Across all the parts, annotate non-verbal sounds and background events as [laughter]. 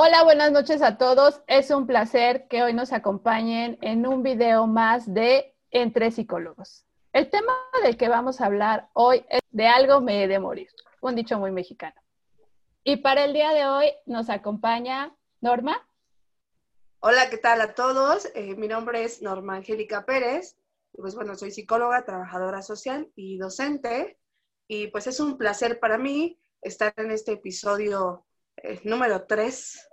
Hola, buenas noches a todos. Es un placer que hoy nos acompañen en un video más de Entre Psicólogos. El tema del que vamos a hablar hoy es de algo me he de morir, un dicho muy mexicano. Y para el día de hoy nos acompaña Norma. Hola, ¿qué tal a todos? Eh, mi nombre es Norma Angélica Pérez. Pues bueno, soy psicóloga, trabajadora social y docente. Y pues es un placer para mí estar en este episodio eh, número 3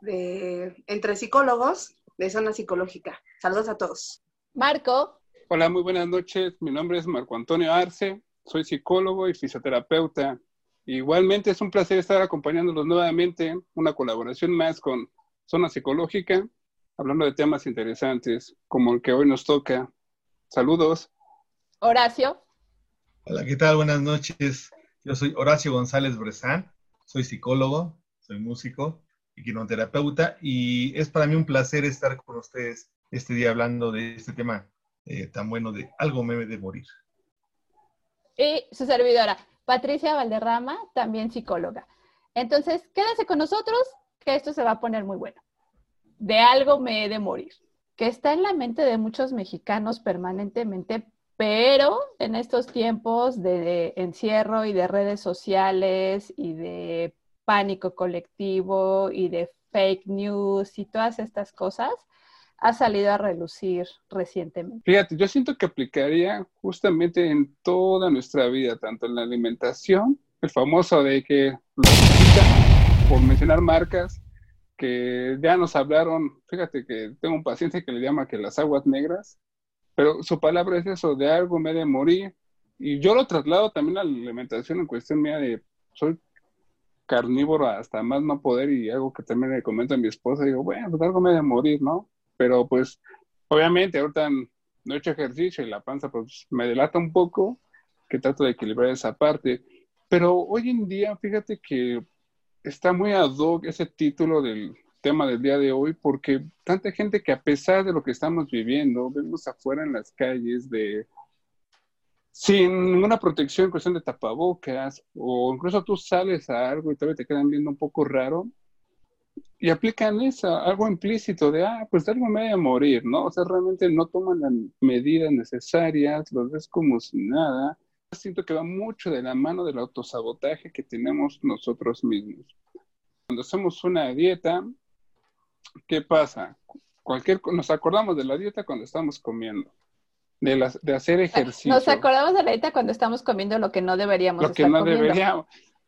de Entre Psicólogos de Zona Psicológica. Saludos a todos. Marco. Hola, muy buenas noches. Mi nombre es Marco Antonio Arce. Soy psicólogo y fisioterapeuta. Igualmente es un placer estar acompañándolos nuevamente, una colaboración más con Zona Psicológica, hablando de temas interesantes como el que hoy nos toca. Saludos. Horacio. Hola, ¿qué tal? Buenas noches. Yo soy Horacio González Bresán, soy psicólogo, soy músico y quinoterapeuta y es para mí un placer estar con ustedes este día hablando de este tema eh, tan bueno de algo me de morir. Y su servidora, Patricia Valderrama, también psicóloga. Entonces, quédense con nosotros, que esto se va a poner muy bueno. De algo me he de morir, que está en la mente de muchos mexicanos permanentemente, pero en estos tiempos de encierro y de redes sociales y de pánico colectivo y de fake news y todas estas cosas, ha salido a relucir recientemente. Fíjate, yo siento que aplicaría justamente en toda nuestra vida, tanto en la alimentación, el famoso de que, por mencionar marcas, que ya nos hablaron, fíjate que tengo un paciente que le llama que las aguas negras, pero su palabra es eso, de algo me de morir, y yo lo traslado también a la alimentación en cuestión mía de, soy carnívoro hasta más no poder y algo que también le comento a mi esposa, digo, bueno, pues algo me de morir, ¿no? pero pues obviamente ahorita no he hecho ejercicio y la panza pues me delata un poco, que trato de equilibrar esa parte, pero hoy en día fíjate que está muy ad hoc ese título del tema del día de hoy porque tanta gente que a pesar de lo que estamos viviendo, vemos afuera en las calles de sin ninguna protección en cuestión de tapabocas o incluso tú sales a algo y todavía te quedan viendo un poco raro, y aplican eso, algo implícito de, ah, pues algo me voy a morir, ¿no? O sea, realmente no toman las medidas necesarias, los ves como si nada. Siento que va mucho de la mano del autosabotaje que tenemos nosotros mismos. Cuando hacemos una dieta, ¿qué pasa? Cualquier, nos acordamos de la dieta cuando estamos comiendo, de, las, de hacer ejercicio. Nos acordamos de la dieta cuando estamos comiendo lo que no deberíamos Lo que no deberíamos.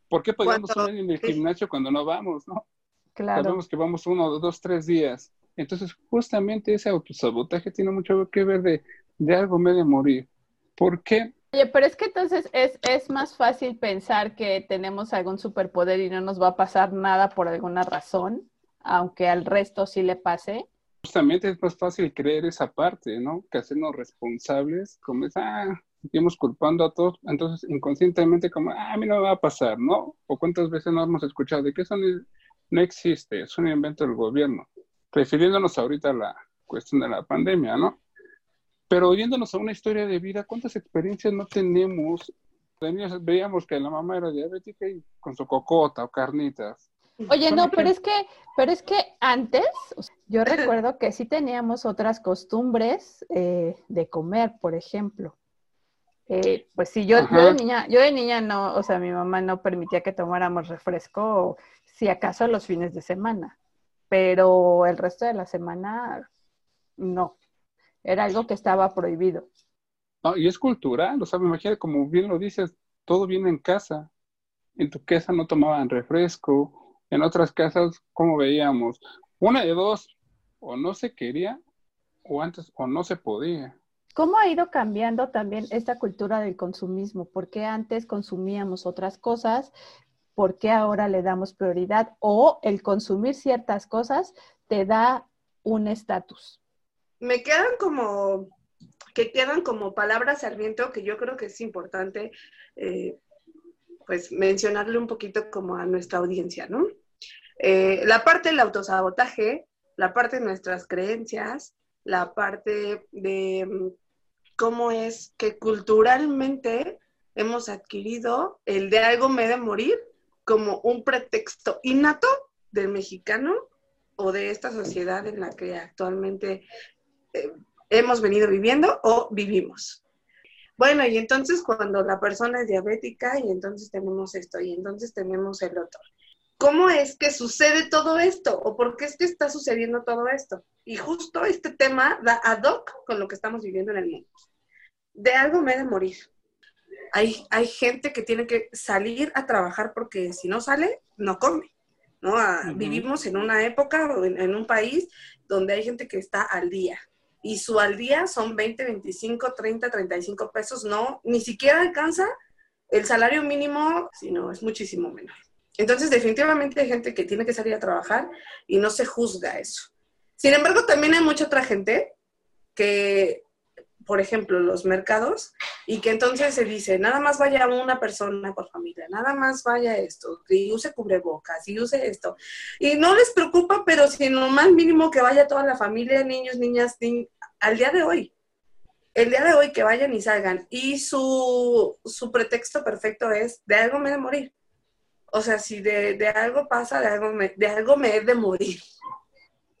¿Por qué podríamos comer en el gimnasio cuando no vamos, no? Claro. Sabemos que vamos uno, dos, tres días. Entonces, justamente ese autosabotaje tiene mucho que ver de, de algo medio morir. ¿Por qué? Oye, pero es que entonces es, es más fácil pensar que tenemos algún superpoder y no nos va a pasar nada por alguna razón, aunque al resto sí le pase. Justamente es más fácil creer esa parte, ¿no? Que hacernos responsables, como es, ah, seguimos culpando a todos, entonces inconscientemente como, ah, a mí no me va a pasar, ¿no? O cuántas veces no hemos escuchado de qué son no existe, es un invento del gobierno, refiriéndonos ahorita a la cuestión de la pandemia, ¿no? Pero oyéndonos a una historia de vida, ¿cuántas experiencias no tenemos? Veíamos que la mamá era diabética y con su cocota o carnitas. Oye, no, pero es que, pero es que antes, yo [laughs] recuerdo que sí teníamos otras costumbres eh, de comer, por ejemplo. Eh, pues sí, yo, yo, de niña, yo de niña no, o sea, mi mamá no permitía que tomáramos refresco, si acaso los fines de semana, pero el resto de la semana no, era algo que estaba prohibido. No, y es cultural, o sea, me imagino, como bien lo dices, todo viene en casa. En tu casa no tomaban refresco, en otras casas, como veíamos, una de dos, o no se quería, o antes, o no se podía. ¿Cómo ha ido cambiando también esta cultura del consumismo? Porque antes consumíamos otras cosas, ¿por qué ahora le damos prioridad? O el consumir ciertas cosas te da un estatus. Me quedan como, que quedan como palabras al viento que yo creo que es importante, eh, pues mencionarle un poquito como a nuestra audiencia, ¿no? Eh, la parte del autosabotaje, la parte de nuestras creencias, la parte de mm, cómo es que culturalmente hemos adquirido el de algo me de morir como un pretexto innato del mexicano o de esta sociedad en la que actualmente eh, hemos venido viviendo o vivimos. Bueno, y entonces cuando la persona es diabética y entonces tenemos esto y entonces tenemos el otro. ¿Cómo es que sucede todo esto? ¿O por qué es que está sucediendo todo esto? Y justo este tema da ad hoc con lo que estamos viviendo en el mundo. De algo me he de morir. Hay, hay gente que tiene que salir a trabajar porque si no sale, no come. ¿no? Vivimos en una época, en, en un país donde hay gente que está al día, y su al día son 20, 25, 30, 35 pesos, no, ni siquiera alcanza el salario mínimo, sino es muchísimo menor. Entonces, definitivamente hay gente que tiene que salir a trabajar y no se juzga eso. Sin embargo, también hay mucha otra gente que, por ejemplo, los mercados, y que entonces se dice, nada más vaya una persona por familia, nada más vaya esto, y use cubrebocas, y use esto. Y no les preocupa, pero si más mínimo que vaya toda la familia, niños, niñas, al día de hoy. El día de hoy que vayan y salgan. Y su, su pretexto perfecto es, de algo me de morir. O sea, si de, de algo pasa, de algo, me, de algo me he de morir.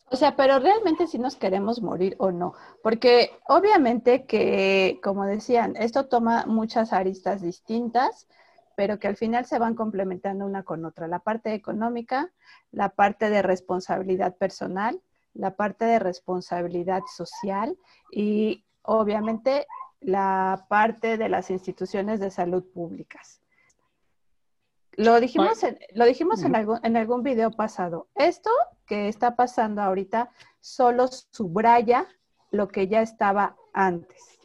O sea, pero realmente si nos queremos morir o no, porque obviamente que, como decían, esto toma muchas aristas distintas, pero que al final se van complementando una con otra. La parte económica, la parte de responsabilidad personal, la parte de responsabilidad social y obviamente la parte de las instituciones de salud públicas. Lo dijimos, en, lo dijimos en, algún, en algún video pasado. Esto que está pasando ahorita solo subraya lo que ya estaba antes.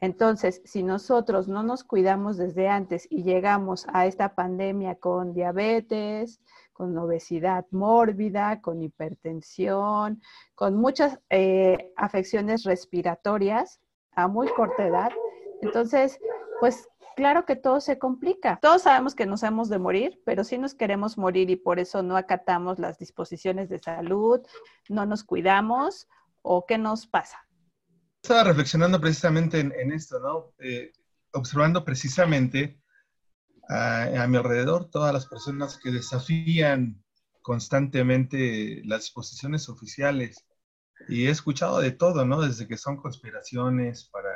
Entonces, si nosotros no nos cuidamos desde antes y llegamos a esta pandemia con diabetes, con obesidad mórbida, con hipertensión, con muchas eh, afecciones respiratorias a muy corta edad, entonces, pues claro que todo se complica. Todos sabemos que nos hemos de morir, pero sí nos queremos morir y por eso no acatamos las disposiciones de salud, no nos cuidamos o qué nos pasa. Estaba reflexionando precisamente en, esto, ¿no? Eh, observando precisamente a, mi alrededor todas las personas que desafían constantemente las disposiciones oficiales. Y he escuchado de todo, ¿no? Desde que son conspiraciones para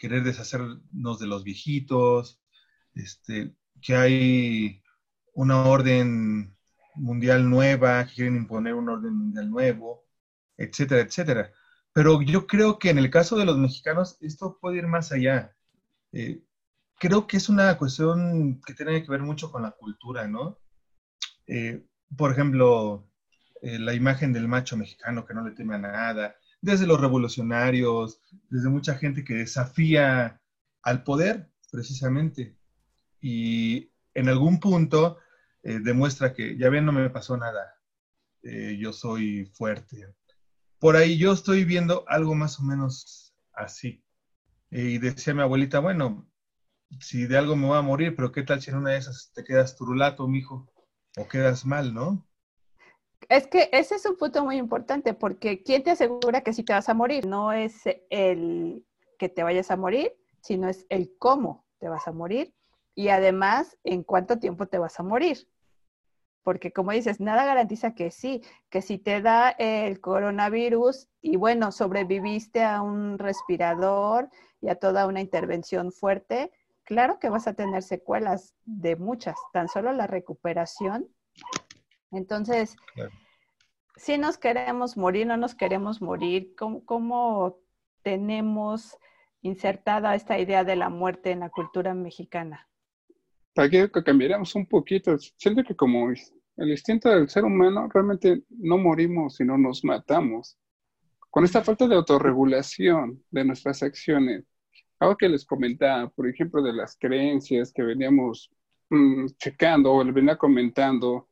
querer deshacernos de los viejitos, este, que hay una orden mundial nueva, que quieren imponer un orden mundial nuevo, etcétera, etcétera. Pero yo creo que en el caso de los mexicanos esto puede ir más allá. Eh, creo que es una cuestión que tiene que ver mucho con la cultura, ¿no? Eh, por ejemplo, eh, la imagen del macho mexicano que no le teme a nada, desde los revolucionarios, desde mucha gente que desafía al poder, precisamente. Y en algún punto eh, demuestra que, ya ven, no me pasó nada, eh, yo soy fuerte. Por ahí yo estoy viendo algo más o menos así. y decía mi abuelita, bueno, si de algo me voy a morir, pero ¿qué tal si en una de esas te quedas turulato, mijo? O quedas mal, ¿no? Es que ese es un punto muy importante porque ¿quién te asegura que sí te vas a morir? No es el que te vayas a morir, sino es el cómo te vas a morir y además en cuánto tiempo te vas a morir. Porque como dices, nada garantiza que sí, que si te da el coronavirus y bueno, sobreviviste a un respirador y a toda una intervención fuerte, claro que vas a tener secuelas de muchas, tan solo la recuperación entonces, si nos queremos morir, no nos queremos morir, ¿cómo, tenemos insertada esta idea de la muerte en la cultura mexicana? Para que cambiáramos un poquito, siento que como el instinto del ser humano, realmente no morimos, sino nos matamos. Con esta falta de autorregulación de nuestras acciones, algo que les comentaba, por ejemplo, de las creencias que veníamos mm, checando o les venía comentando,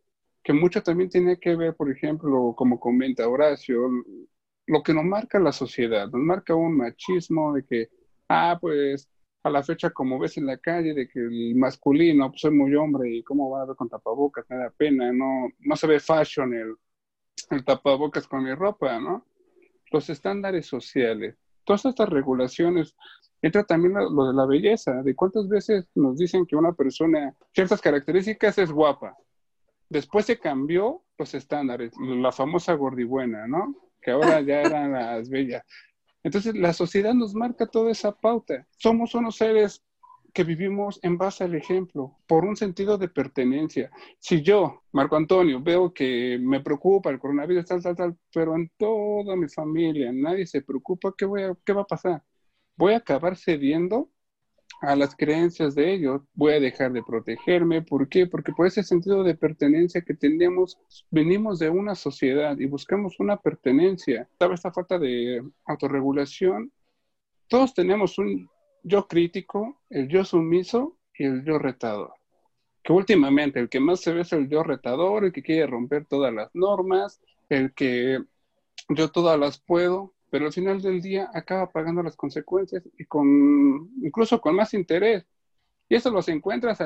que mucho también tiene que ver, por ejemplo, como comenta Horacio, lo que nos marca la sociedad, nos marca un machismo de que, ah, pues a la fecha como ves en la calle, de que el masculino, pues soy muy hombre y cómo va a ver con tapabocas, me da pena, no, no se ve fashion el, el tapabocas con mi ropa, ¿no? Los estándares sociales, todas estas regulaciones, entra también lo de la belleza, de cuántas veces nos dicen que una persona, ciertas características es guapa, Después se cambió los estándares, la famosa gordibuena, ¿no? Que ahora ya [laughs] eran las bellas. Entonces, la sociedad nos marca toda esa pauta. Somos unos seres que vivimos en base al ejemplo, por un sentido de pertenencia. Si yo, Marco Antonio, veo que me preocupa el coronavirus, tal, tal, tal, pero en toda mi familia nadie se preocupa, ¿qué, voy a, qué va a pasar? Voy a acabar cediendo a las creencias de ellos, voy a dejar de protegerme. ¿Por qué? Porque por ese sentido de pertenencia que tenemos, venimos de una sociedad y buscamos una pertenencia. ¿Sabe esta falta de autorregulación? Todos tenemos un yo crítico, el yo sumiso y el yo retador. Que últimamente el que más se ve es el yo retador, el que quiere romper todas las normas, el que yo todas las puedo, pero al final del día acaba pagando las consecuencias y con incluso con más interés. Y eso los encuentras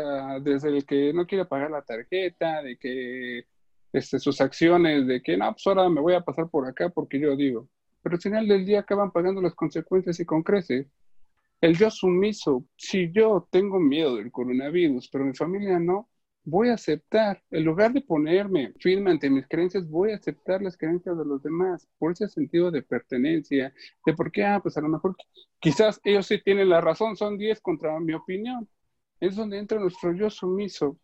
desde el que no quiere pagar la tarjeta, de que este, sus acciones, de que no, pues ahora me voy a pasar por acá porque yo digo. Pero al final del día acaban pagando las consecuencias y con creces. El yo sumiso, si yo tengo miedo del coronavirus, pero mi familia no, voy a aceptar, en lugar de ponerme firme ante mis creencias, voy a aceptar las creencias de los demás, por ese sentido de pertenencia, de por qué, ah, pues a lo mejor quizás ellos sí tienen la razón, son 10 contra mi opinión. Es donde entra nuestro yo sumiso.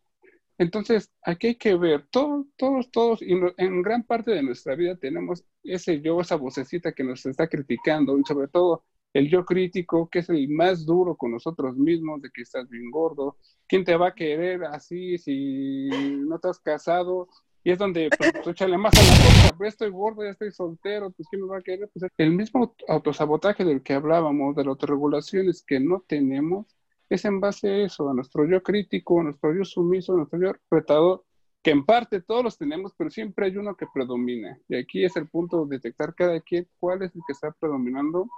Entonces, aquí hay que ver, todos, todos, todos, y en gran parte de nuestra vida tenemos ese yo, esa vocecita que nos está criticando, y sobre todo el yo crítico, que es el más duro con nosotros mismos, de que estás bien gordo, ¿quién te va a querer así si no has casado? Y es donde, pues, échale más a la cosa, pues estoy gordo, ya estoy soltero, pues ¿quién me va a querer? Pues el mismo autosabotaje del que hablábamos, de las autorregulaciones que no tenemos, es en base a eso, a nuestro yo crítico, a nuestro yo sumiso, a nuestro yo retador, que en parte todos los tenemos, pero siempre hay uno que predomina. Y aquí es el punto de detectar cada quien cuál es el que está predominando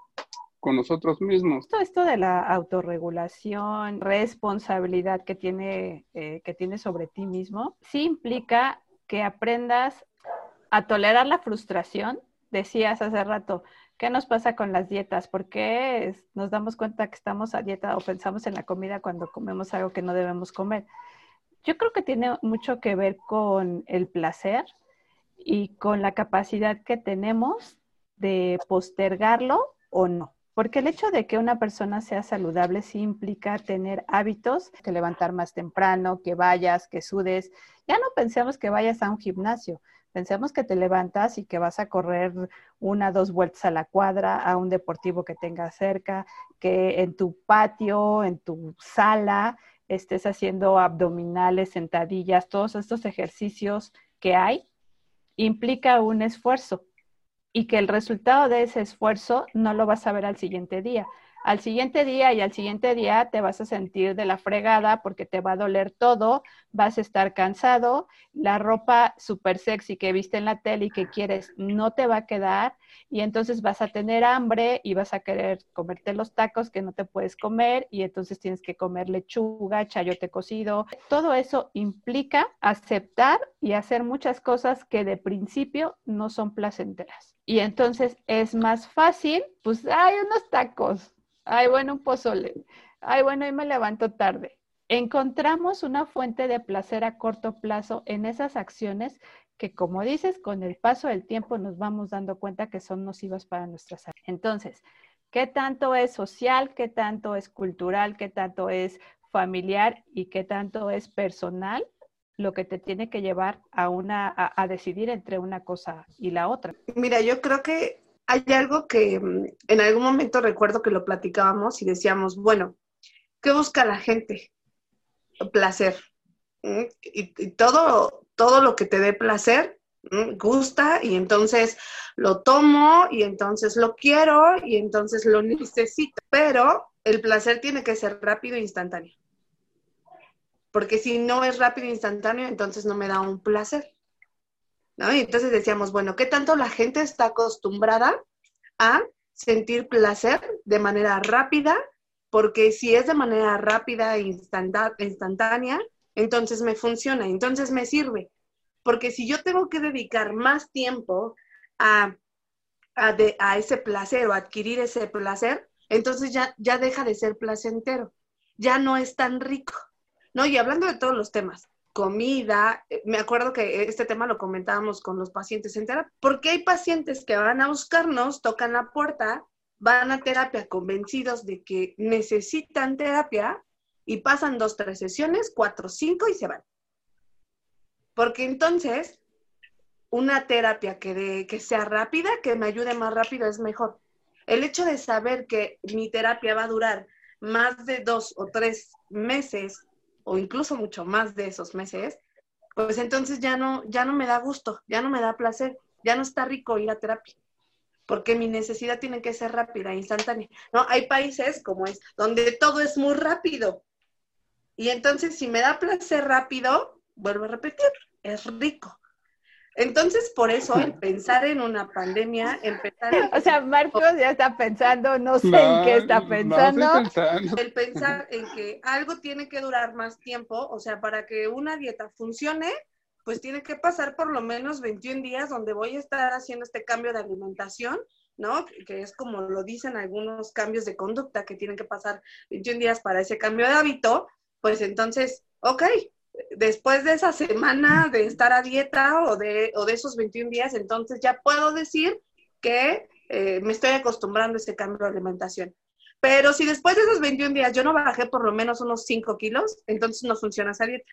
con nosotros mismos. Todo esto de la autorregulación, responsabilidad que tiene, eh, que tiene sobre ti mismo, sí implica que aprendas a tolerar la frustración. Decías hace rato, ¿qué nos pasa con las dietas? ¿Por qué nos damos cuenta que estamos a dieta o pensamos en la comida cuando comemos algo que no debemos comer? Yo creo que tiene mucho que ver con el placer y con la capacidad que tenemos de postergarlo o no. Porque el hecho de que una persona sea saludable sí implica tener hábitos, que levantar más temprano, que vayas, que sudes. Ya no pensemos que vayas a un gimnasio, pensemos que te levantas y que vas a correr una, dos vueltas a la cuadra, a un deportivo que tengas cerca, que en tu patio, en tu sala, estés haciendo abdominales, sentadillas, todos estos ejercicios que hay, implica un esfuerzo y que el resultado de ese esfuerzo no lo vas a ver al siguiente día. Al siguiente día y al siguiente día te vas a sentir de la fregada porque te va a doler todo, vas a estar cansado, la ropa súper sexy que viste en la tele y que quieres no te va a quedar y entonces vas a tener hambre y vas a querer comerte los tacos que no te puedes comer y entonces tienes que comer lechuga, chayote cocido. Todo eso implica aceptar y hacer muchas cosas que de principio no son placenteras. Y entonces es más fácil, pues hay unos tacos, ay, bueno, un pozole, ay, bueno, hoy me levanto tarde. Encontramos una fuente de placer a corto plazo en esas acciones que, como dices, con el paso del tiempo nos vamos dando cuenta que son nocivas para nuestra salud. Entonces, ¿qué tanto es social, qué tanto es cultural, qué tanto es familiar y qué tanto es personal? Lo que te tiene que llevar a una a decidir entre una cosa y la otra. Mira, yo creo que hay algo que mm, en algún momento recuerdo que lo platicábamos y decíamos, bueno, ¿qué busca la gente? Placer. Y, todo, todo lo que te dé placer gusta y entonces lo tomo y entonces lo quiero y entonces lo necesito. Pero el placer tiene que ser rápido e instantáneo. Porque si no es rápido e instantáneo, entonces no me da un placer. Y entonces decíamos, bueno, ¿qué tanto la gente está acostumbrada a sentir placer de manera rápida? Porque si es de manera rápida e instantánea, entonces me funciona, entonces me sirve. Porque si yo tengo que dedicar más tiempo a, a, ese placer o adquirir ese placer, entonces ya, ya deja de ser placentero, ya no es tan rico. ¿No? Y hablando de todos los temas, comida. Eh, Me acuerdo que este tema lo comentábamos con los pacientes en terapia, porque hay pacientes que van a buscarnos, tocan la puerta, van a terapia convencidos de que necesitan terapia y pasan dos, tres sesiones, cuatro, cinco y se van. Porque entonces, una terapia que, de- que sea rápida, que me ayude más rápido, es mejor. El hecho de saber que mi terapia va a durar más de dos o tres meses, o incluso mucho más de esos meses, pues entonces ya no, ya no me da gusto, ya no me da placer, ya no está rico ir a terapia. Porque mi necesidad tiene que ser rápida, instantánea. No, hay países como es, donde todo es muy rápido. Y entonces, si me da placer rápido, vuelvo a repetir, es rico. Entonces, por eso, el pensar en una pandemia, empezar en- [laughs] O sea, Marcos ya está pensando, no sé en qué está pensando. pensando. el pensar en que algo tiene que durar más tiempo, o sea, para que una dieta funcione, pues tiene que pasar por lo menos 21 días donde voy a estar haciendo este cambio de alimentación, ¿no? Que es como lo dicen algunos cambios de conducta que tienen que pasar 21 días para ese cambio de hábito, pues entonces, ok, después de esa semana de estar a dieta o de, o de esos 21 días, entonces ya puedo decir que eh, me estoy acostumbrando a ese cambio de alimentación. Pero si después de esos 21 días yo no bajé por lo menos unos 5 kilos, entonces no funciona esa dieta.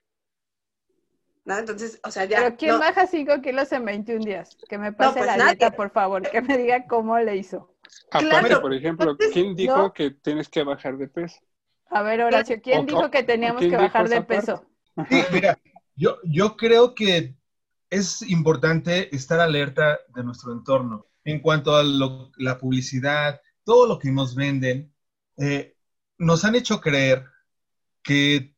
¿No? Entonces, o sea, ya. Pero ¿quién no- baja 5 kilos en 21 días? Que me pase pues la nadie. dieta, por favor, que me diga cómo le hizo. Aparte, Claro. por ejemplo, ¿quién dijo ¿no? que tienes que bajar de peso? A ver, Horacio, ¿quién O- dijo que teníamos ¿quién que bajar de peso? Sí, mira, yo, yo creo que es importante estar alerta de nuestro entorno en cuanto a lo- la publicidad, todo lo que nos venden. eh, nos han hecho creer que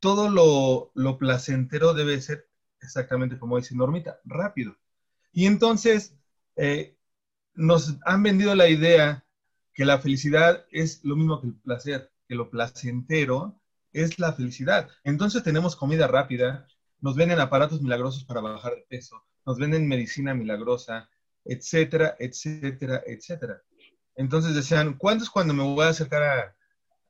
todo lo, lo placentero debe ser exactamente como dice Normita, rápido. Y entonces eh, nos han vendido la idea que la felicidad es lo mismo que el placer, que lo placentero es la felicidad. Entonces tenemos comida rápida, nos venden aparatos milagrosos para bajar de peso, nos venden medicina milagrosa, etcétera, etcétera, etcétera. Entonces decían, ¿cuándo es cuando me voy a acercar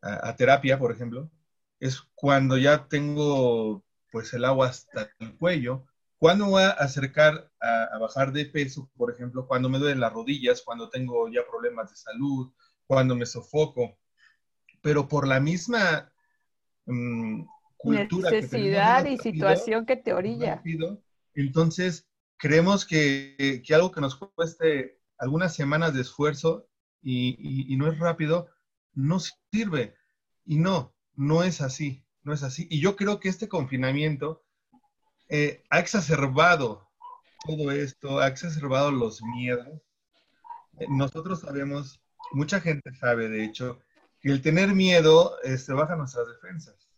a, terapia, por ejemplo? Es cuando ya tengo pues el agua hasta el cuello. ¿Cuándo voy a acercar a, a bajar de peso, por ejemplo? Cuando me duelen las rodillas, cuando tengo ya problemas de salud, cuando me sofoco. Pero por la misma mm, cultura que Necesidad y situación que te orilla. rápido, entonces creemos que, que algo que nos cueste algunas semanas de esfuerzo y, y- y no es rápido, no sirve. Y no, no es así, no es así. Y yo creo que este confinamiento eh, ha exacerbado todo esto, ha exacerbado los miedos. Eh, Nosotros sabemos, mucha gente sabe, de hecho, que el tener miedo este, baja nuestras defensas,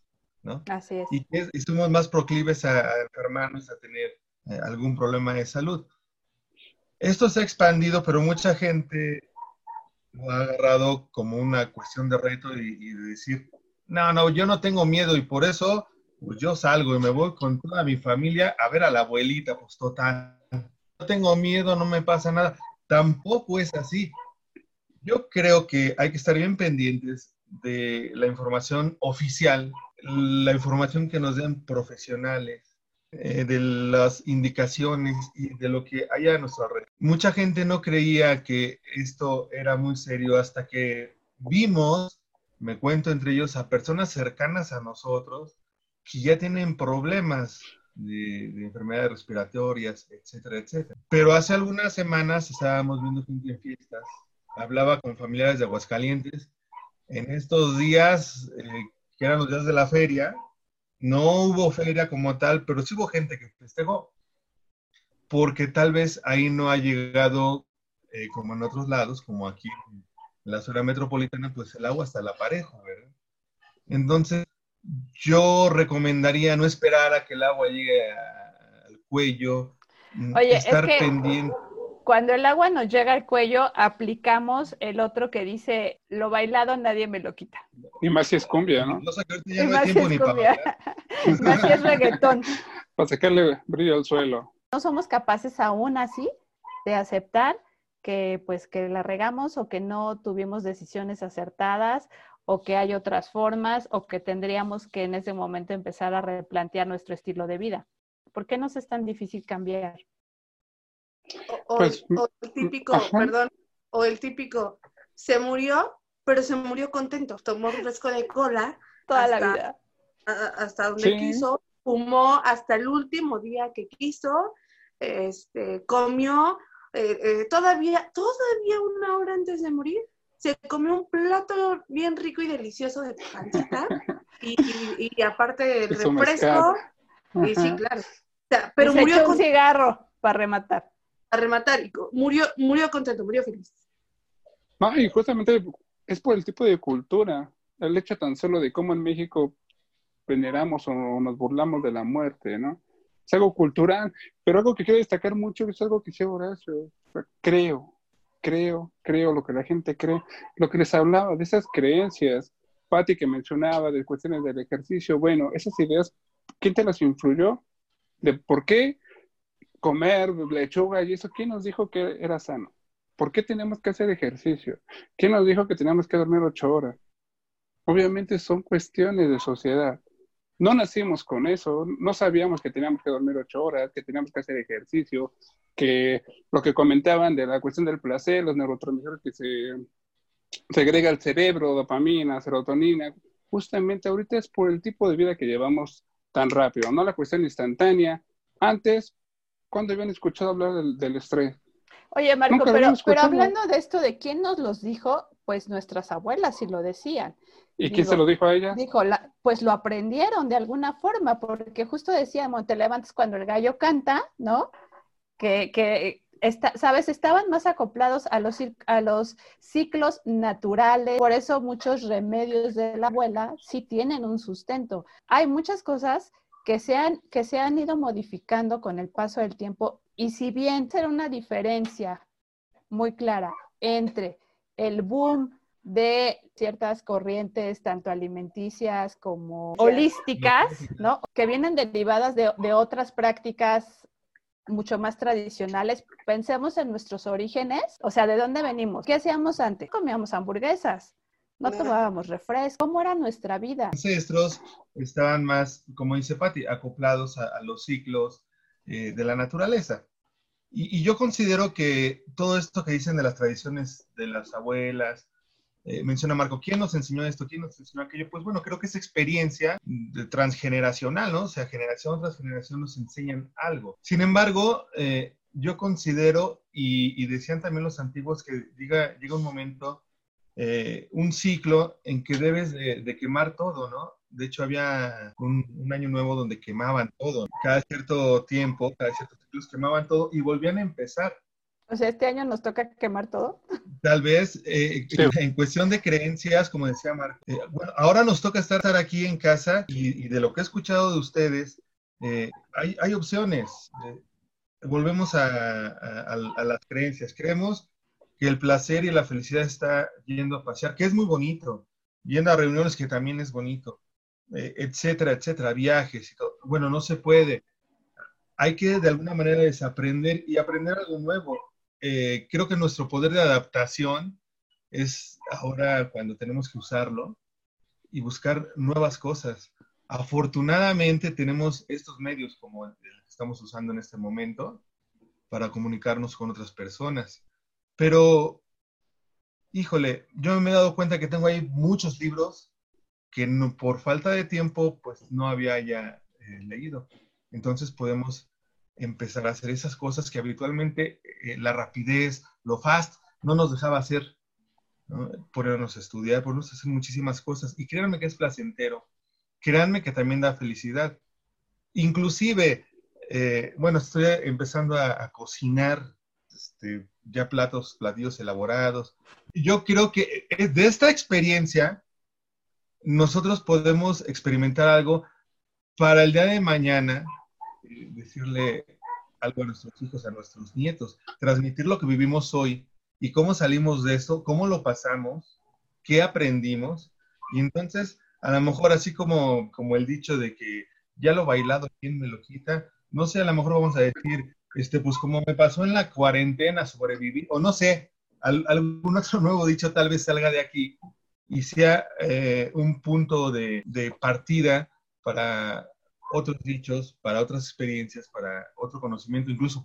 ¿no? Así es. y que somos más proclives a, a enfermarnos, a tener eh, algún problema de salud. Esto se ha expandido, pero mucha gente lo ha agarrado como una cuestión de reto y, y de decir, no, no, yo no tengo miedo y por eso pues yo salgo y me voy con toda mi familia a ver a la abuelita, pues total. No tengo miedo, no me pasa nada. Tampoco es así. Yo creo que hay que estar bien pendientes de la información oficial, la información que nos den profesionales, eh, de las indicaciones y de lo que haya a nuestro alrededor. Mucha gente no creía que esto era muy serio hasta que vimos, me cuento entre ellos, a personas cercanas a nosotros que ya tienen problemas de, de enfermedades respiratorias, etcétera, etcétera. Pero hace algunas semanas estábamos viendo gente en fiestas, hablaba con familiares de Aguascalientes. En estos días, eh, que eran los días de la feria, no hubo feria como tal, pero sí hubo gente que festejó, porque tal vez ahí no ha llegado, eh, como en otros lados, como aquí en la zona metropolitana, pues el agua hasta la pareja, ¿verdad? Entonces, yo recomendaría no esperar a que el agua llegue a- al cuello, mm, Oye, es estar que- pendiente. Cuando el agua nos llega al cuello, aplicamos el otro que dice, lo bailado nadie me lo quita. Y más si es cumbia, ¿no? No Y ya no más hay si es ni cumbia. [laughs] Más si es reggaetón. [laughs] Para sacarle brillo al suelo. No somos capaces aún así de aceptar que pues que la regamos o que no tuvimos decisiones acertadas o que hay otras formas o que tendríamos que en ese momento empezar a replantear nuestro estilo de vida. ¿Por qué nos es tan difícil cambiar? O, Pues, el, o el típico, ajá. perdón, o el típico, se murió, pero se murió contento, tomó refresco de cola Toda la Hasta- vida. a- hasta donde Sí. quiso, fumó hasta el último día que quiso, este, comió, eh, eh, todavía, todavía una hora antes de morir, se comió un plato bien rico y delicioso de pancita y, y- y aparte el refresco, y sí, claro. O sea, pero Y se murió echó con, un cigarro para rematar. A rematar, y murió, murió contento, murió feliz. No, y justamente es por el tipo de cultura, el hecho tan solo de cómo en México veneramos o nos burlamos de la muerte, ¿no? Es algo cultural, pero algo que quiero destacar mucho es algo que decía Horacio. Creo, creo, creo lo que la gente cree, lo que les hablaba de esas creencias, Patti que mencionaba de cuestiones del ejercicio, bueno, esas ideas, ¿quién te las influyó? ¿De por qué comer lechuga y eso? ¿Quién nos dijo que era sano? ¿Por qué tenemos que hacer ejercicio? ¿Quién nos dijo que teníamos que dormir ocho horas? Obviamente son cuestiones de sociedad. No nacimos con eso, no sabíamos que teníamos que dormir ocho horas, que teníamos que hacer ejercicio, que lo que comentaban de la cuestión del placer, los neurotransmisores que se segrega el cerebro, dopamina, serotonina, justamente ahorita es por el tipo de vida que llevamos tan rápido, no la cuestión instantánea. Antes, ¿cuándo habían escuchado hablar del, del estrés? Oye, Marco, pero, hablando de esto, ¿de quién nos los dijo? Pues nuestras abuelas sí lo decían. ¿Y quién se lo dijo a ellas? Dijo, la- pues lo aprendieron de alguna forma, porque justo decíamos, te levantas cuando el gallo canta, ¿no? Que, que está- sabes, estaban más acoplados a los, a los ciclos naturales, por eso muchos remedios de la abuela sí tienen un sustento. Hay muchas cosas que se han, que se han ido modificando con el paso del tiempo y si bien será una diferencia muy clara entre el boom de ciertas corrientes, tanto alimenticias como holísticas, ¿no? Que vienen derivadas de, de otras prácticas mucho más tradicionales. Pensemos en nuestros orígenes, o sea, ¿de dónde venimos? ¿Qué hacíamos antes? Comíamos hamburguesas, no tomábamos refresco. ¿Cómo era nuestra vida? ancestros estaban más, como dice Patti, acoplados a, a los ciclos eh, de la naturaleza. Y, y yo considero que todo esto que dicen de las tradiciones de las abuelas, eh, menciona Marco, ¿quién nos enseñó esto? ¿Quién nos enseñó aquello? Pues bueno, creo que es experiencia de transgeneracional, ¿no? O sea, generación tras generación nos enseñan algo. Sin embargo, eh, yo considero, y, y decían también los antiguos, que llega, llega un momento eh, un ciclo en que debes de, de quemar todo, ¿no? De hecho, había un, un año nuevo donde quemaban todo. Cada cierto tiempo, cada ciertos ciclos quemaban todo y volvían a empezar. O sea, este año nos toca quemar todo. Tal vez eh, Sí. en cuestión de creencias, como decía Marco, eh, bueno, ahora nos toca estar estar aquí en casa y, y de lo que he escuchado de ustedes, eh, hay, hay opciones. Eh, volvemos a, a- a- a las creencias. Creemos que el placer y la felicidad está yendo a pasear, que es muy bonito, yendo a reuniones que también es bonito, eh, etcétera, etcétera, viajes y todo. Bueno, no se puede. Hay que de alguna manera desaprender y aprender algo nuevo. Eh, creo que nuestro poder de adaptación es ahora cuando tenemos que usarlo y buscar nuevas cosas. Afortunadamente tenemos estos medios como el que estamos usando en este momento para comunicarnos con otras personas. Pero, híjole, yo me he dado cuenta que tengo ahí muchos libros que por falta de tiempo pues no había ya eh, leído. Entonces podemos empezar a hacer esas cosas que habitualmente eh, la rapidez, lo fast, no nos dejaba hacer. ¿no? Ponernos a estudiar, ponernos a hacer muchísimas cosas. Y créanme que es placentero. Créanme que también da felicidad. Inclusive, eh, bueno, estoy empezando a, a cocinar este, ya platos, platillos elaborados. Yo creo que eh, de esta experiencia nosotros podemos experimentar algo para el día de mañana, eh, decirle algo a nuestros hijos, a nuestros nietos, transmitir lo que vivimos hoy y cómo salimos de esto, cómo lo pasamos, qué aprendimos. Y entonces, a lo mejor así como, como el dicho de que ya lo bailado, ¿quién me lo quita? No sé, a lo mejor vamos a decir, este, pues como me pasó en la cuarentena, sobreviví, o no sé, al- algún otro nuevo dicho tal vez salga de aquí y sea eh, un punto de, de partida para otros dichos, para otras experiencias, para otro conocimiento, incluso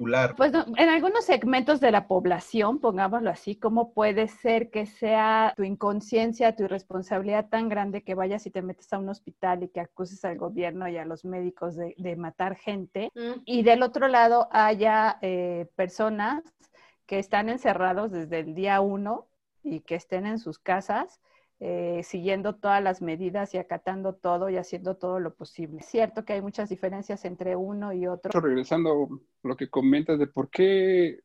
popular. Pues en algunos segmentos de la población, pongámoslo así, ¿cómo puede ser que sea tu inconsciencia, tu irresponsabilidad tan grande que vayas y te metes a un hospital y que acuses al gobierno y a los médicos de, matar gente? Mm. Y del otro lado haya eh, personas que están encerrados desde el día uno y que estén en sus casas eh, siguiendo todas las medidas y acatando todo y haciendo todo lo posible. Es cierto que hay muchas diferencias entre uno y otro. Regresando a lo que comentas de por qué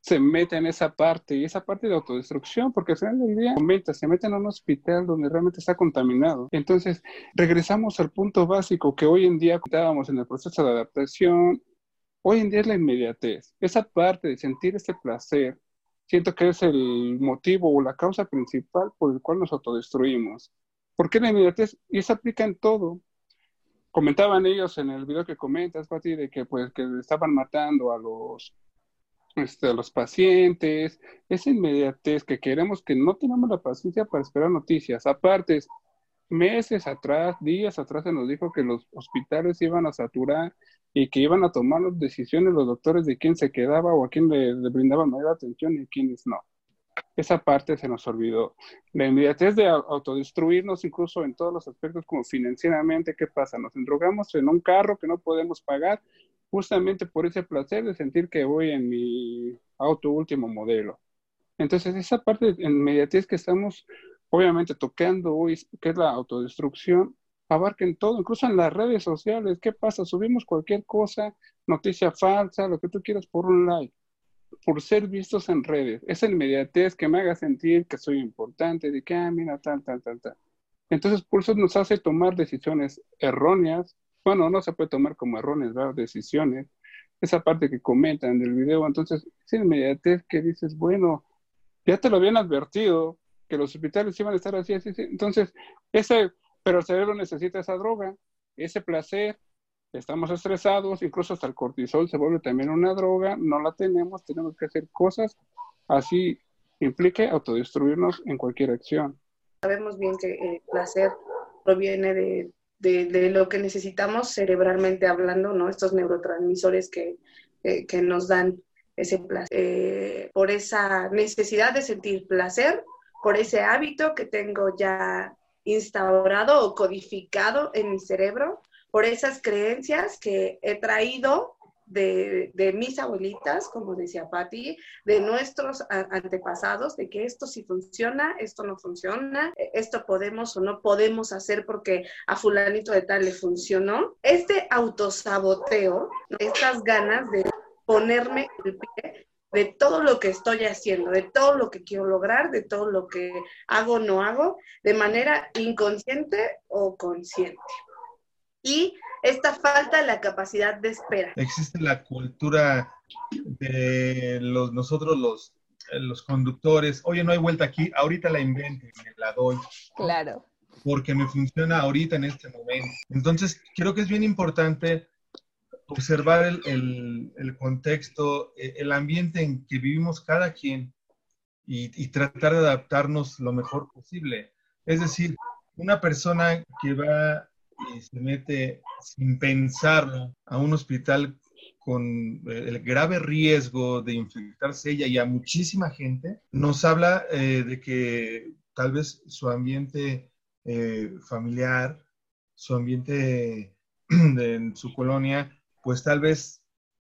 se mete en esa parte y esa parte de autodestrucción, porque al final del día comenta, se meten a un hospital donde realmente está contaminado. Entonces, regresamos al punto básico que hoy en día estábamos en el proceso de adaptación, hoy en día es la inmediatez, esa parte de sentir ese placer, siento que es el motivo o la causa principal por el cual nos autodestruimos. ¿Por qué la inmediatez? Y eso aplica en todo. Comentaban ellos en el video que comentas, Pati, de que pues que estaban matando a los este, a los pacientes, esa inmediatez que queremos que no tenemos la paciencia para esperar noticias. Aparte, meses atrás, días atrás se nos dijo que los hospitales iban a saturar y que iban a tomar las decisiones los doctores de quién se quedaba o a quién le, brindaba mayor atención y a quiénes no. Esa parte se nos olvidó. La inmediatez de autodestruirnos incluso en todos los aspectos como financieramente, ¿qué pasa? Nos endrogamos en un carro que no podemos pagar justamente por ese placer de sentir que voy en mi auto último modelo. Entonces, esa parte de inmediatez que estamos obviamente tocando hoy, que es la autodestrucción, abarquen todo, incluso en las redes sociales. ¿Qué pasa? Subimos cualquier cosa, noticia falsa, lo que tú quieras por un like, por ser vistos en redes. Esa inmediatez que me haga sentir que soy importante, de que, ah, mira, tal, tal, tal, tal. Entonces, por eso nos hace tomar decisiones erróneas. Bueno, no se puede tomar como erróneas, ¿verdad? Decisiones. Esa parte que comentan del video. Entonces, esa inmediatez que dices, bueno, ya te lo habían advertido, que los hospitales iban a estar así, así, así. Entonces, ese pero el cerebro necesita esa droga, ese placer, estamos estresados, incluso hasta el cortisol se vuelve también una droga, no la tenemos, tenemos que hacer cosas, así implique autodestruirnos en cualquier acción. Sabemos bien que el placer proviene de, de, lo que necesitamos cerebralmente hablando, ¿no? Estos neurotransmisores que, eh, que nos dan ese placer. Eh, por esa necesidad de sentir placer, por ese hábito que tengo ya instaurado o codificado en mi cerebro por esas creencias que he traído de, mis abuelitas, como decía Patti, de nuestros antepasados, de que esto sí funciona, esto no funciona, esto podemos o no podemos hacer porque a fulanito de tal le funcionó. Este autosaboteo, estas ganas de ponerme el pie de todo lo que estoy haciendo, de todo lo que quiero lograr, de todo lo que hago o no hago, de manera inconsciente o consciente. Y esta falta de la capacidad de espera. Existe la cultura de los, nosotros los, los conductores, oye, no hay vuelta aquí, ahorita la invento y me la doy. Claro. Porque me funciona ahorita en este momento. Entonces, creo que es bien importante observar el, el, contexto, e, el ambiente en que vivimos cada quien y, tratar de adaptarnos lo mejor posible. Es decir, una persona que va y se mete sin pensarlo a un hospital con el grave riesgo de infectarse ella y a muchísima gente, nos habla eh, de que tal vez su ambiente eh, familiar, su ambiente [clears throat] en su colonia, pues tal vez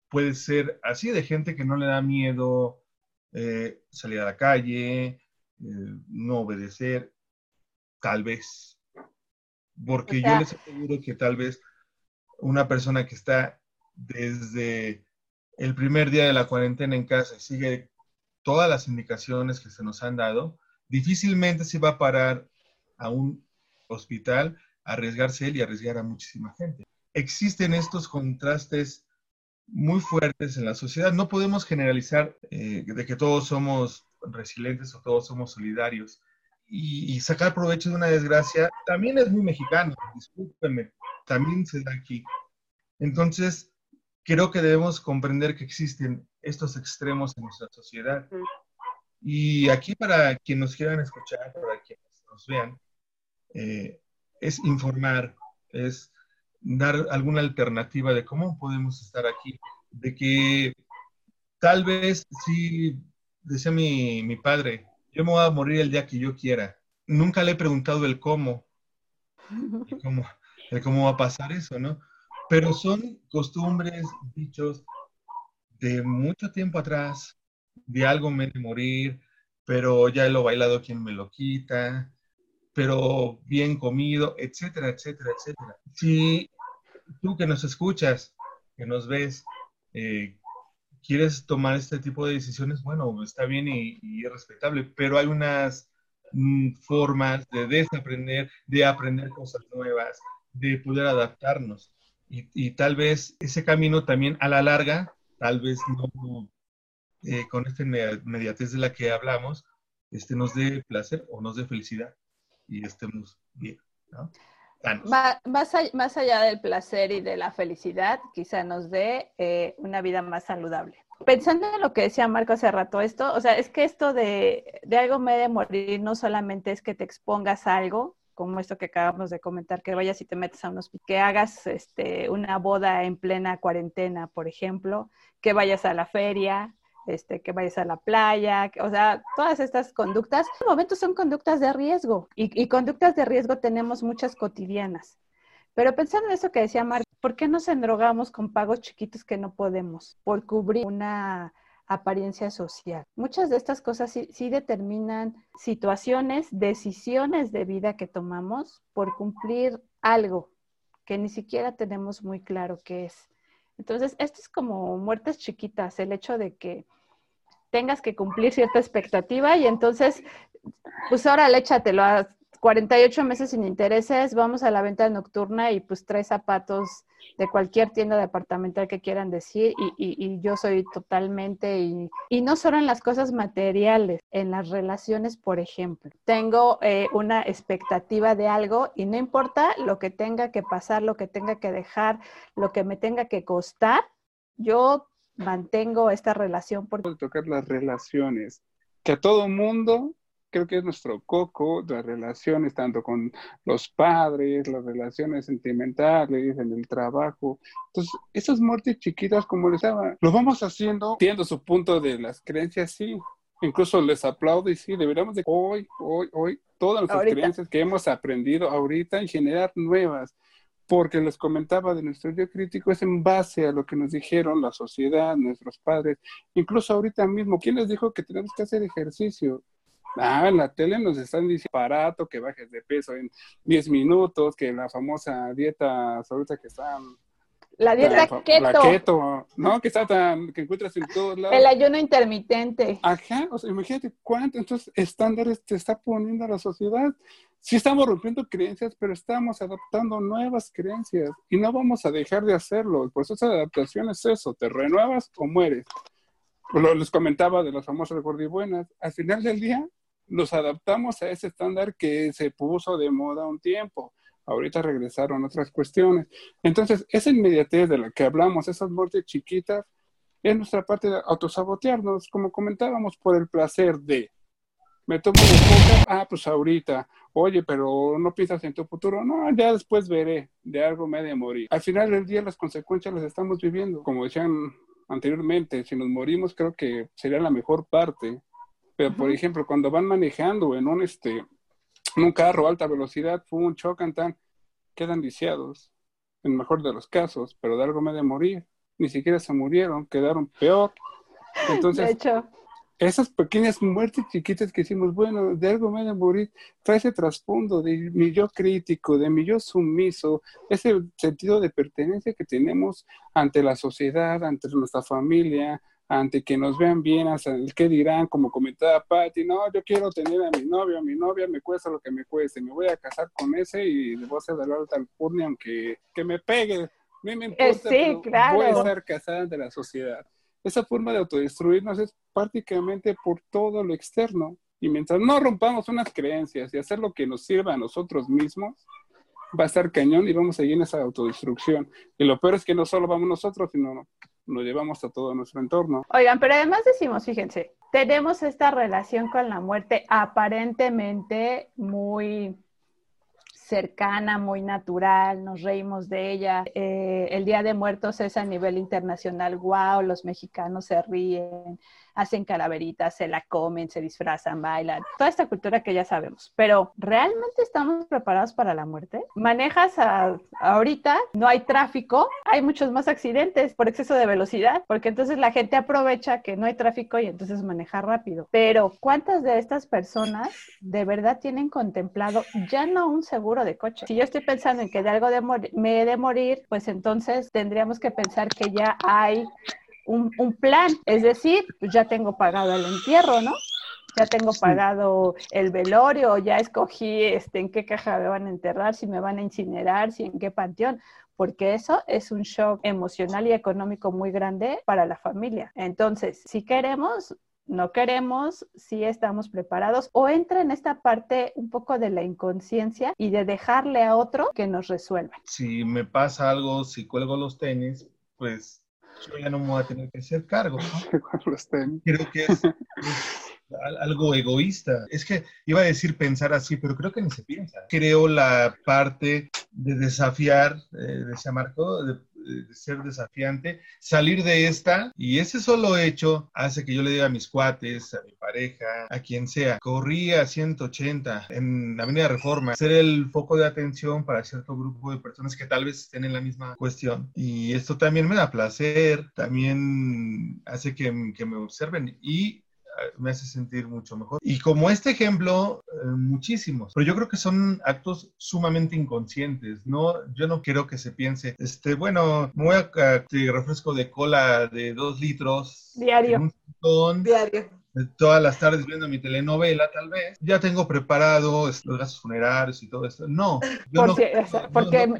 puede ser así de gente que no le da miedo eh, salir a la calle, eh, no obedecer, tal vez. Porque yo les aseguro que tal vez una persona que está desde el primer día de la cuarentena en casa y sigue todas las indicaciones que se nos han dado, difícilmente se va a parar a un hospital, a arriesgarse él y arriesgar a muchísima gente existen estos contrastes muy fuertes en la sociedad. No podemos generalizar eh, de que todos somos resilientes o todos somos solidarios. Y, sacar provecho de una desgracia también es muy mexicano, discúlpenme, también se da aquí. Entonces, creo que debemos comprender que existen estos extremos en nuestra sociedad. Y aquí para quienes nos quieran escuchar, para quienes nos vean, eh, es informar, es dar alguna alternativa de cómo podemos estar aquí, de que tal vez, sí, decía mi, mi padre, yo me voy a morir el día que yo quiera. Nunca le he preguntado el cómo, el [laughs] cómo, el cómo va a pasar eso, ¿no? Pero son costumbres, dichos de mucho tiempo atrás, de algo me de morir, pero ya lo bailado quien me lo quita, pero bien comido, etcétera, etcétera, etcétera. Si tú que nos escuchas, que nos ves, eh, quieres tomar este tipo de decisiones, bueno, está bien y, es respetable, pero hay unas mm, formas de desaprender, de aprender cosas nuevas, de poder adaptarnos. Y, tal vez ese camino también a la larga, tal vez no eh, con esta inmediatez de la que hablamos, este, nos dé placer o nos dé felicidad y estemos bien. ¿no? más, allá, del placer y de la felicidad, quizá nos dé eh, una vida más saludable. Pensando en lo que decía Marco hace rato, esto, o sea, es que esto de, de algo me de morir no solamente es que te expongas a algo, como esto que acabamos de comentar, que vayas y te metes a unos, que hagas este, una boda en plena cuarentena, por ejemplo, que vayas a la feria, este, que vayas a la playa, o sea, todas estas conductas, en este momento son conductas de riesgo y, conductas de riesgo tenemos muchas cotidianas. Pero pensando en eso que decía Marco, ¿por qué nos endrogamos con pagos chiquitos que no podemos por cubrir una apariencia social. Muchas de estas cosas sí, determinan situaciones, decisiones de vida que tomamos por cumplir algo que ni siquiera tenemos muy claro qué es. Entonces, esto es como muertes chiquitas, el hecho de que tengas que cumplir cierta expectativa y entonces, pues ahora échatelo a 48 meses sin intereses, vamos a la venta nocturna y pues tres zapatos de cualquier tienda departamental que quieran decir y, yo soy totalmente y, y, no solo en las cosas materiales, en las relaciones, por ejemplo. Tengo eh, una expectativa de algo y no importa lo que tenga que pasar, lo que tenga que dejar, lo que me tenga que costar, yo mantengo esta relación. Por tocar las relaciones, que a todo mundo creo que es nuestro coco, las relaciones tanto con los padres, las relaciones sentimentales, en el trabajo. Entonces, esas muertes chiquitas, como les daba, lo vamos haciendo, entiendo su punto de las creencias, sí. Incluso les aplaudo y sí, deberíamos de hoy, hoy, hoy, todas las creencias que hemos aprendido ahorita y generar nuevas porque les comentaba de nuestro yo crítico es en base a lo que nos dijeron la sociedad, nuestros padres, incluso ahorita mismo, ¿quién les dijo que tenemos que hacer ejercicio? Ah, en la tele nos están diciendo aparato que bajes de peso en 10 minutos, que la famosa dieta ahorita que están la dieta keto. La keto, ¿no? Que está tan, que encuentras en todos lados. El ayuno intermitente. Ajá, o sea, imagínate cuántos entonces estándares te está poniendo la sociedad. Sí estamos rompiendo creencias, pero estamos adaptando nuevas creencias y no vamos a dejar de hacerlo. Por eso esa adaptación es eso, te renuevas o mueres. Lo, les comentaba de las famosas gordibuenas. Al final del día, nos adaptamos a ese estándar que se puso de moda un tiempo. Ahorita regresaron otras cuestiones. Entonces, esa inmediatez de la que hablamos, esas muertes chiquitas, es nuestra parte de autosabotearnos, como comentábamos, por el placer de, me tomo una coca, ah, pues ahorita, oye, pero no piensas en tu futuro, no, ya después veré, de algo me de morir. Al final del día las consecuencias las estamos viviendo, como decían anteriormente, si nos morimos creo que sería la mejor parte, pero, por ejemplo, cuando van manejando en un, este, en un carro a alta velocidad, un chocan tan, quedan lisiados, en el mejor de los casos, pero de algo me de morir. Ni siquiera se murieron, quedaron peor. [laughs] Entonces, de hecho. Esas pequeñas muertes chiquitas que hicimos, bueno, de algo me de morir, trae ese trasfondo de mi yo crítico, de mi yo sumiso, ese sentido de pertenencia que tenemos ante la sociedad, ante nuestra familia, ante que nos vean bien, hasta el que dirán, como comentaba Patti, no, yo quiero tener a mi novio, a mi novia me cuesta lo que me cueste, me voy a casar con ese y le voy a hacer de la alta alcurnia aunque que me pegue, mí me eh, importa, voy a estar casada ante la sociedad. Esa forma de autodestruirnos es prácticamente por todo lo externo. Y mientras no rompamos unas creencias y hacer lo que nos sirva a nosotros mismos, va a estar cañón y vamos a seguir en esa autodestrucción. Y lo peor es que no solo vamos nosotros, sino nos llevamos a todo nuestro entorno. Oigan, pero además decimos, fíjense, tenemos esta relación con la muerte aparentemente muy cercana, muy natural, nos reímos de ella. Eh, el Día de Muertos es a nivel internacional, wow, los mexicanos se ríen, hacen calaveritas, se la comen, se disfrazan, bailan, toda esta cultura que ya sabemos. Pero ¿realmente estamos preparados para la muerte? Manejas ahorita, no hay tráfico, hay muchos más accidentes por exceso de velocidad, porque entonces la gente aprovecha que no hay tráfico y entonces maneja rápido. Pero ¿cuántas de estas personas de verdad tienen contemplado ya no un seguro de coche? Si yo estoy pensando en que de algo de me he de morir, pues entonces tendríamos que pensar que ya hay un, plan, es decir, pues ya tengo pagado el entierro, ¿no? Ya tengo pagado el velorio, ya escogí este, en qué caja me van a enterrar, si me van a incinerar, si en qué panteón, porque eso es un shock emocional y económico muy grande para la familia. Entonces, si queremos, no queremos, si estamos preparados o entra en esta parte un poco de la inconsciencia y de dejarle a otro que nos resuelva. Si me pasa algo, si cuelgo los tenis, pues yo ya no me voy a tener que hacer cargo. [laughs] Creo que es, [laughs] algo egoísta. Es que iba a decir pensar así, pero creo que ni se piensa. Creo la parte de desafiar, eh, de ese marco, de ser desafiante, salir de esta y ese solo hecho hace que yo le diga a mis cuates, a mi pareja, a quien sea, corrí a 180 en la Avenida Reforma, ser el foco de atención para cierto grupo de personas que tal vez estén en la misma cuestión. Y esto también me da placer, también hace que, que me observen y me hace sentir mucho mejor. Y como este ejemplo, eh, muchísimos, pero yo creo que son actos sumamente inconscientes, ¿no? Yo no quiero que se piense, este, bueno, me voy a, refresco de cola de dos litros. Diario. Diario todas las tardes viendo mi telenovela, tal vez, ya tengo preparado los gastos funerarios y todo esto. No. porque,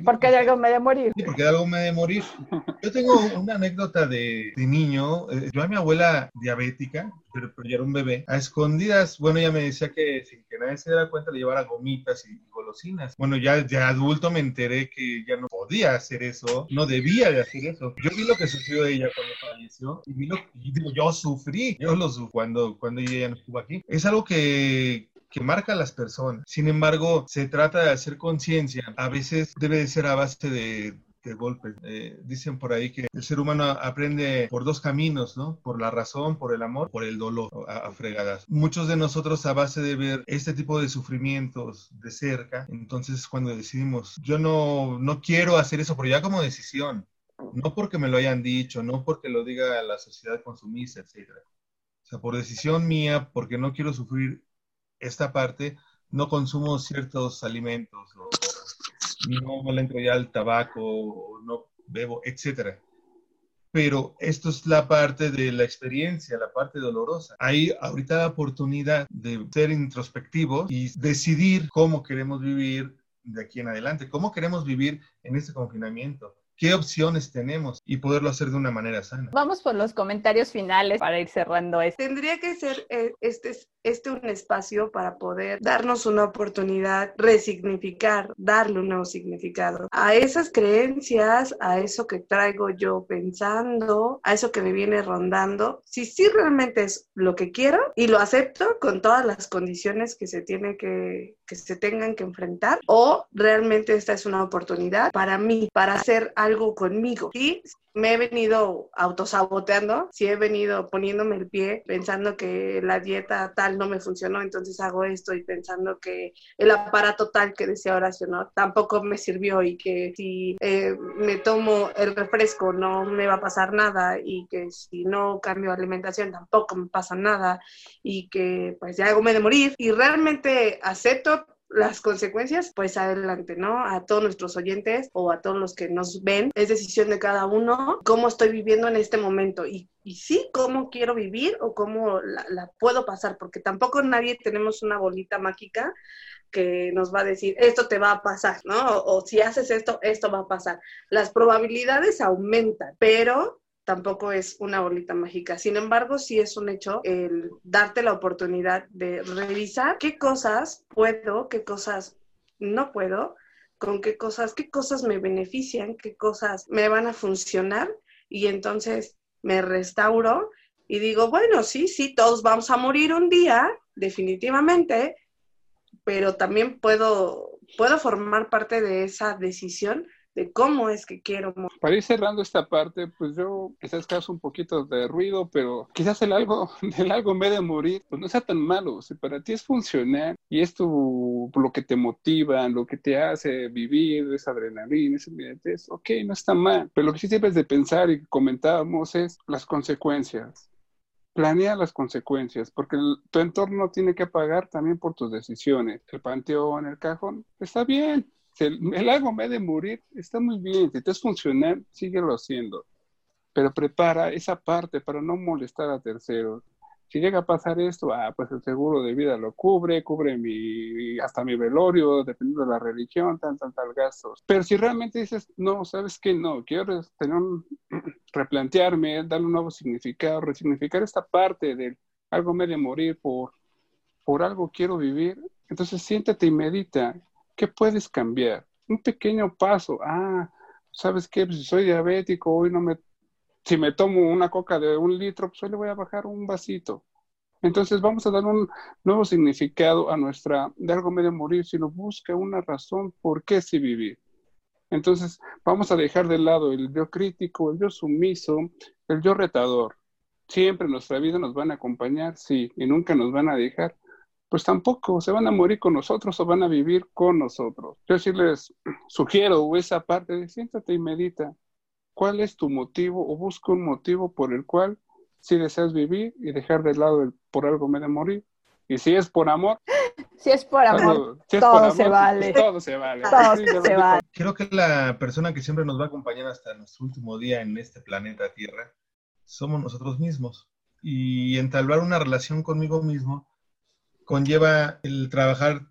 porque de algo me de morir. Sí, porque de algo me de morir. [laughs] Yo tengo una anécdota de, de niño. Eh, yo a mi abuela diabética, pero, pero, ya era un bebé, a escondidas, bueno, ella me decía que nadie se diera cuenta le llevara gomitas y, golosinas. Bueno, ya de adulto me enteré que ya no podía hacer eso, no debía de hacer eso. Yo vi lo que sufrió ella cuando falleció y, vi lo, y digo, yo sufrí, yo lo sufrí cuando, cuando ella no estuvo aquí. Es algo que, que marca a las personas. Sin embargo, se trata de hacer conciencia. A veces debe de ser a base de golpe. Eh, dicen por ahí que el ser humano aprende por dos caminos, ¿no? Por la razón, por el amor, por el dolor, a, fregadas. Muchos de nosotros a base de ver este tipo de sufrimientos de cerca, entonces cuando decidimos, yo no, no quiero hacer eso, pero ya como decisión, no porque me lo hayan dicho, no porque lo diga la sociedad consumista, etc. O sea, por decisión mía, porque no quiero sufrir esta parte, no consumo ciertos alimentos o no le entro ya al tabaco, no bebo, etcétera. Pero esto es la parte de la experiencia, la parte dolorosa. Hay ahorita la oportunidad de ser introspectivos y decidir cómo queremos vivir de aquí en adelante, cómo queremos vivir en este confinamiento qué opciones tenemos y poderlo hacer de una manera sana. Vamos por los comentarios finales para ir cerrando esto. Tendría que ser eh, este, este un espacio para poder darnos una oportunidad, resignificar, darle un nuevo significado a esas creencias, a eso que traigo yo pensando, a eso que me viene rondando. Si sí realmente es lo que quiero y lo acepto con todas las condiciones que se tiene que, que se tengan que enfrentar, o realmente esta es una oportunidad para mí, para hacer algo conmigo. Sí, me he venido autosaboteando, sí he venido poniéndome el pie pensando que la dieta tal no me funcionó, entonces hago esto y pensando que el aparato tal que decía Horacio no, tampoco me sirvió y que si eh, me tomo el refresco no me va a pasar nada y que si no cambio alimentación tampoco me pasa nada y que pues ya hago me de morir y realmente acepto las consecuencias, pues adelante, ¿no? A todos nuestros oyentes o a todos los que nos ven, es decisión de cada uno cómo estoy viviendo en este momento y, y sí, cómo quiero vivir o cómo la, puedo pasar, porque tampoco nadie tenemos una bolita mágica que nos va a decir, esto te va a pasar, ¿no? o si haces esto, esto va a pasar. Las probabilidades aumentan, pero tampoco es una bolita mágica. Sin embargo, sí es un hecho el darte la oportunidad de revisar qué cosas puedo, qué cosas no puedo, con qué cosas, qué cosas me benefician, qué cosas me van a funcionar y entonces me restauro y digo, bueno, sí, sí, todos vamos a morir un día, definitivamente, pero también puedo, puedo formar parte de esa decisión de cómo es que quiero Para ir cerrando esta parte, pues yo quizás causa un poquito de ruido, pero quizás el algo, [laughs] del algo me de morir, pues no sea tan malo. Si para ti es funcional y es tu, lo que te motiva, lo que te hace vivir, esa adrenalina, esa inmediatez, ok, no está mal. Pero lo que sí debes de pensar y comentábamos es las consecuencias planea las consecuencias, porque tu entorno tiene que pagar también por tus decisiones. El panteón, el cajón, está bien, el, algo me de morir, está muy bien. Si te es funcional, síguelo haciendo. Pero prepara esa parte para no molestar a terceros. Si llega a pasar esto, ah, pues el seguro de vida lo cubre, cubre mi, hasta mi velorio, dependiendo de la religión, tan, tan, tal gastos. Pero si realmente dices, no, ¿sabes qué? No, quiero tener [clears throat] replantearme, darle un nuevo significado, resignificar esta parte del algo me de morir por, por algo quiero vivir. Entonces siéntate y medita ¿Qué puedes cambiar? Un pequeño paso. Ah, ¿sabes qué? Pues si soy diabético, hoy no me... Si me tomo una coca de un litro, pues hoy le voy a bajar un vasito. Entonces vamos a dar un nuevo significado a nuestra, de algo medio morir, sino busca una razón por qué sí vivir. Entonces vamos a dejar de lado el yo crítico, el yo sumiso, el yo retador. Siempre en nuestra vida nos van a acompañar, sí, y nunca nos van a dejar, pues tampoco se van a morir con nosotros o van a vivir con nosotros. Yo sí les sugiero esa parte de siéntate y medita. ¿Cuál es tu motivo o busca un motivo por el cual si deseas vivir y dejar de lado el por algo me de morir? Y si es por amor. Si es por amor, todo, se vale. todo se vale. Todo se vale. Creo que la persona que siempre nos va a acompañar hasta nuestro último día en este planeta Tierra somos nosotros mismos. Y entablar una relación conmigo mismo conlleva el trabajar,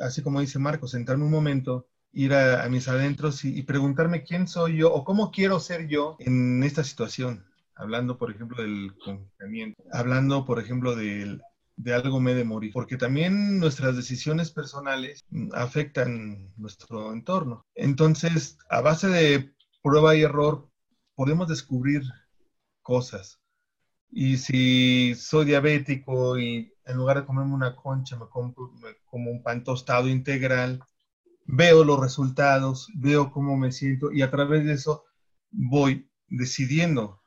así como dice Marco, sentarme un momento, ir a, mis adentros y, preguntarme quién soy yo o cómo quiero ser yo en esta situación. Hablando, por ejemplo, del confinamiento, hablando, por ejemplo, de algo me de morir, porque también nuestras decisiones personales afectan nuestro entorno. Entonces, a base de prueba y error, podemos descubrir cosas. Y si soy diabético y en lugar de comerme una concha me, compro, como un pan tostado integral, veo los resultados, veo cómo me siento y a través de eso voy decidiendo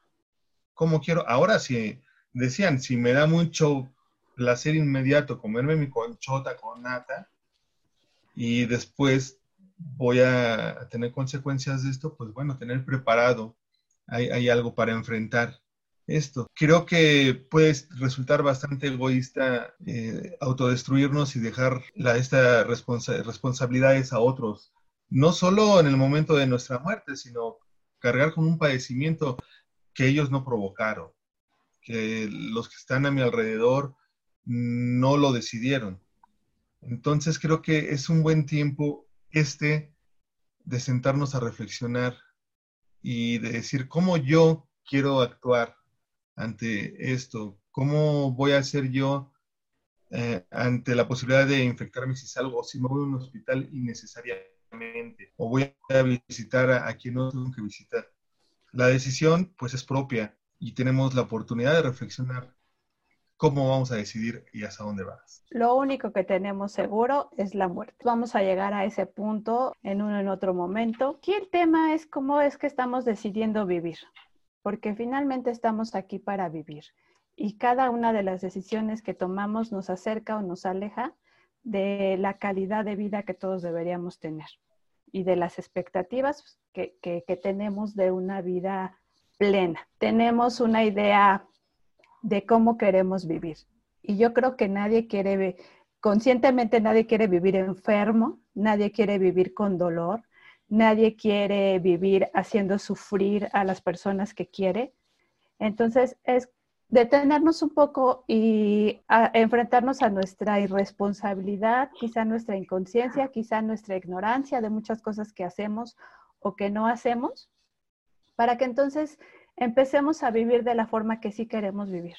cómo quiero. Ahora si decían, si me da mucho placer inmediato comerme mi conchota con nata y después voy a tener consecuencias de esto, pues bueno, tener preparado, hay, hay algo para enfrentar esto. Creo que puede resultar bastante egoísta eh, autodestruirnos y dejar la, estas responsabilidades a otros, no solo en el momento de nuestra muerte, sino cargar con un padecimiento que ellos no provocaron, que los que están a mi alrededor no lo decidieron. Entonces creo que es un buen tiempo este de sentarnos a reflexionar y de decir cómo yo quiero actuar ante esto? ¿Cómo voy a hacer yo eh, ante la posibilidad de infectarme si salgo si me voy a un hospital innecesariamente o voy a visitar a, quien no tengo que visitar? La decisión pues es propia y tenemos la oportunidad de reflexionar cómo vamos a decidir y hasta dónde vas. Lo único que tenemos seguro es la muerte. Vamos a llegar a ese punto en uno en otro momento. Aquí el tema es cómo es que estamos decidiendo vivir porque finalmente estamos aquí para vivir y cada una de las decisiones que tomamos nos acerca o nos aleja de la calidad de vida que todos deberíamos tener y de las expectativas que, tenemos de una vida plena. Tenemos una idea de cómo queremos vivir y yo creo que nadie quiere, conscientemente nadie quiere vivir enfermo, nadie quiere vivir con dolor, nadie quiere vivir haciendo sufrir a las personas que quiere. Entonces, es detenernos un poco y enfrentarnos a nuestra irresponsabilidad, quizá nuestra inconsciencia, quizá nuestra ignorancia de muchas cosas que hacemos o que no hacemos, para que entonces empecemos a vivir de la forma que sí queremos vivir.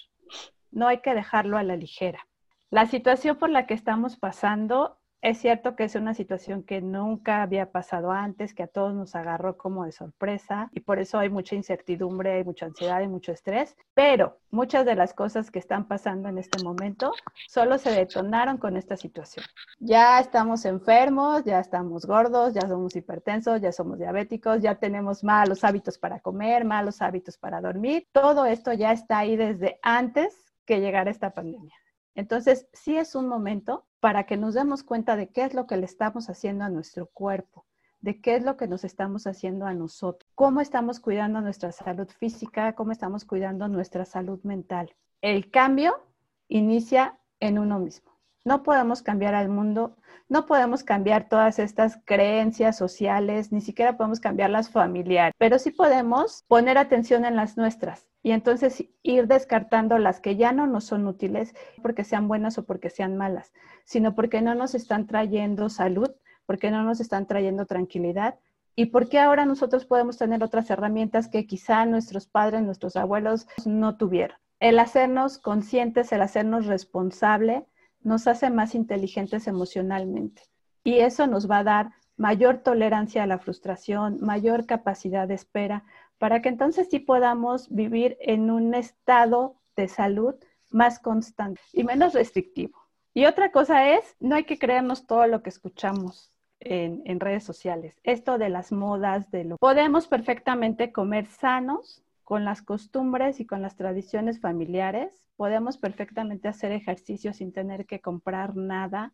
No hay que dejarlo a la ligera. La situación por la que estamos pasando Es cierto que es una situación que nunca había pasado antes, que a todos nos agarró como de sorpresa y por eso hay mucha incertidumbre, hay mucha ansiedad y mucho estrés, pero muchas de las cosas que están pasando en este momento solo se detonaron con esta situación. Ya estamos enfermos, ya estamos gordos, ya somos hipertensos, ya somos diabéticos, ya tenemos malos hábitos para comer, malos hábitos para dormir. Todo esto ya está ahí desde antes que llegara esta pandemia. Entonces, sí es un momento para que nos demos cuenta de qué es lo que le estamos haciendo a nuestro cuerpo, de qué es lo que nos estamos haciendo a nosotros, cómo estamos cuidando nuestra salud física, cómo estamos cuidando nuestra salud mental. El cambio inicia en uno mismo. No podemos cambiar al mundo, no podemos cambiar todas estas creencias sociales, ni siquiera podemos cambiar las familiares, pero sí podemos poner atención en las nuestras y entonces ir descartando las que ya no nos son útiles porque sean buenas o porque sean malas, sino porque no nos están trayendo salud, porque no nos están trayendo tranquilidad y porque ahora nosotros podemos tener otras herramientas que quizá nuestros padres, nuestros abuelos no tuvieron. El hacernos conscientes, el hacernos responsable, nos hace más inteligentes emocionalmente. Y eso nos va a dar mayor tolerancia a la frustración, mayor capacidad de espera, para que entonces sí podamos vivir en un estado de salud más constante y menos restrictivo. Y otra cosa es, no hay que creernos todo lo que escuchamos en, redes sociales. Esto de las modas, de lo... Podemos perfectamente comer sanos con las costumbres y con las tradiciones familiares podemos perfectamente hacer ejercicio sin tener que comprar nada.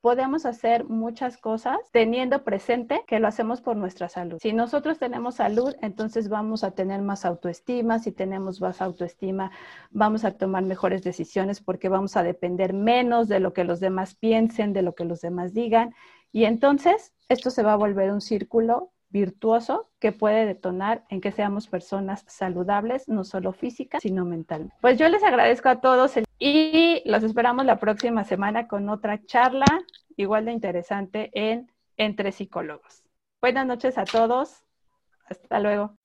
Podemos hacer muchas cosas teniendo presente que lo hacemos por nuestra salud. Si nosotros tenemos salud, entonces vamos a tener más autoestima. Si tenemos más autoestima, vamos a tomar mejores decisiones porque vamos a depender menos de lo que los demás piensen, de lo que los demás digan. Y entonces esto se va a volver un círculo virtuoso que puede detonar en que seamos personas saludables, no solo físicas, sino mental. Pues yo les agradezco a todos y los esperamos la próxima semana con otra charla igual de interesante en Entre Psicólogos. Buenas noches a todos. Hasta luego.